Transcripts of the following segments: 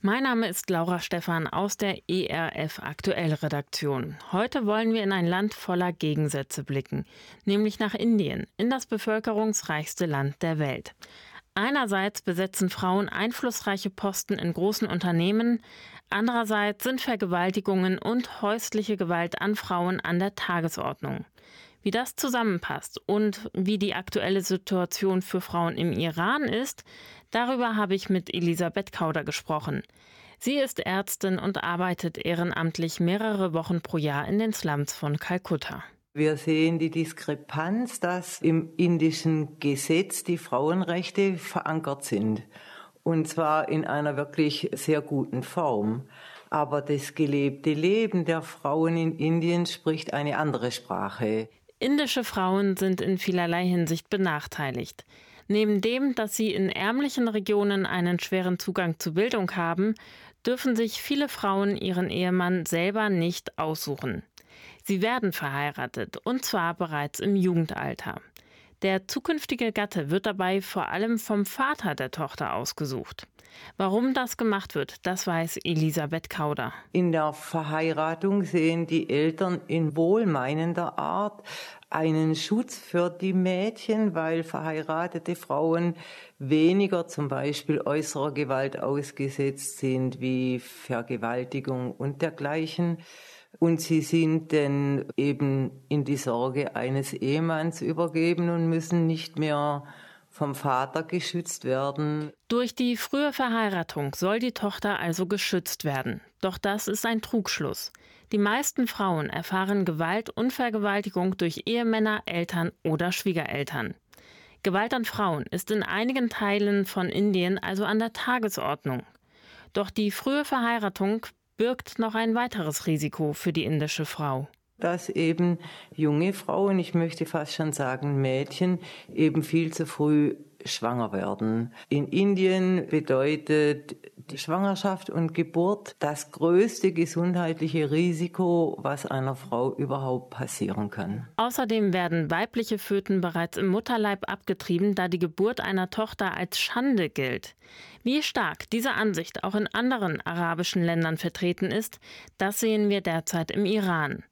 Mein Name ist Laura Stephan aus der ERF Aktuell Redaktion. Heute wollen wir in ein Land voller Gegensätze blicken, nämlich nach Indien, in das bevölkerungsreichste Land der Welt. Einerseits besetzen Frauen einflussreiche Posten in großen Unternehmen, andererseits sind Vergewaltigungen und häusliche Gewalt an Frauen an der Tagesordnung. Wie das zusammenpasst und wie die aktuelle Situation für Frauen im Iran ist, darüber habe ich mit Elisabeth Kauder gesprochen. Sie ist Ärztin und arbeitet ehrenamtlich mehrere Wochen pro Jahr in den Slums von Kalkutta. Wir sehen die Diskrepanz, dass im indischen Gesetz die Frauenrechte verankert sind. Und zwar in einer wirklich sehr guten Form. Aber das gelebte Leben der Frauen in Indien spricht eine andere Sprache. Indische Frauen sind in vielerlei Hinsicht benachteiligt. Neben dem, dass sie in ärmlichen Regionen einen schweren Zugang zu Bildung haben, dürfen sich viele Frauen ihren Ehemann selber nicht aussuchen. Sie werden verheiratet, und zwar bereits im Jugendalter. Der zukünftige Gatte wird dabei vor allem vom Vater der Tochter ausgesucht. Warum das gemacht wird, das weiß Elisabeth Kauder. In der Verheiratung sehen die Eltern in wohlmeinender Art einen Schutz für die Mädchen, weil verheiratete Frauen weniger zum Beispiel äußerer Gewalt ausgesetzt sind wie Vergewaltigung und dergleichen. Und sie sind dann eben in die Sorge eines Ehemanns übergeben und müssen nicht mehr vom Vater geschützt werden. Durch die frühe Verheiratung soll die Tochter also geschützt werden. Doch das ist ein Trugschluss. Die meisten Frauen erfahren Gewalt und Vergewaltigung durch Ehemänner, Eltern oder Schwiegereltern. Gewalt an Frauen ist in einigen Teilen von Indien also an der Tagesordnung. Doch die frühe Verheiratung birgt noch ein weiteres Risiko für die indische Frau dass eben junge Frauen, ich möchte fast schon sagen Mädchen, eben viel zu früh schwanger werden. In Indien bedeutet Schwangerschaft und Geburt das größte gesundheitliche Risiko, was einer Frau überhaupt passieren kann. Außerdem werden weibliche Föten bereits im Mutterleib abgetrieben, da die Geburt einer Tochter als Schande gilt. Wie stark diese Ansicht auch in anderen arabischen Ländern vertreten ist, das sehen wir derzeit im Iran.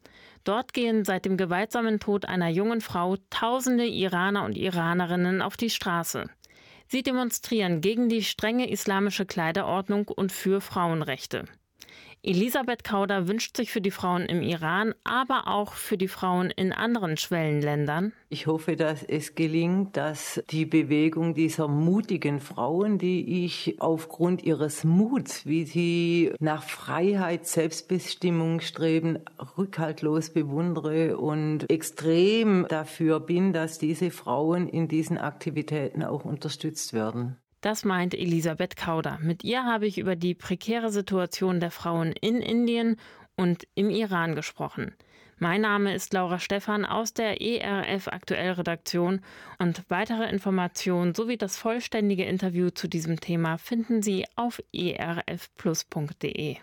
Dort gehen seit dem gewaltsamen Tod einer jungen Frau tausende Iraner und Iranerinnen auf die Straße. Sie demonstrieren gegen die strenge islamische Kleiderordnung und für Frauenrechte. Elisabeth Kauder wünscht sich für die Frauen im Iran, aber auch für die Frauen in anderen Schwellenländern. Ich hoffe, dass es gelingt, dass die Bewegung dieser mutigen Frauen, die ich aufgrund ihres Muts, wie sie nach Freiheit, Selbstbestimmung streben, rückhaltlos bewundere und extrem dafür bin, dass diese Frauen in diesen Aktivitäten auch unterstützt werden. Das meint Elisabeth Kauder. Mit ihr habe ich über die prekäre Situation der Frauen in Indien und im Iran gesprochen. Mein Name ist Laura Stephan aus der ERF Aktuell Redaktion und weitere Informationen sowie das vollständige Interview zu diesem Thema finden Sie auf erfplus.de.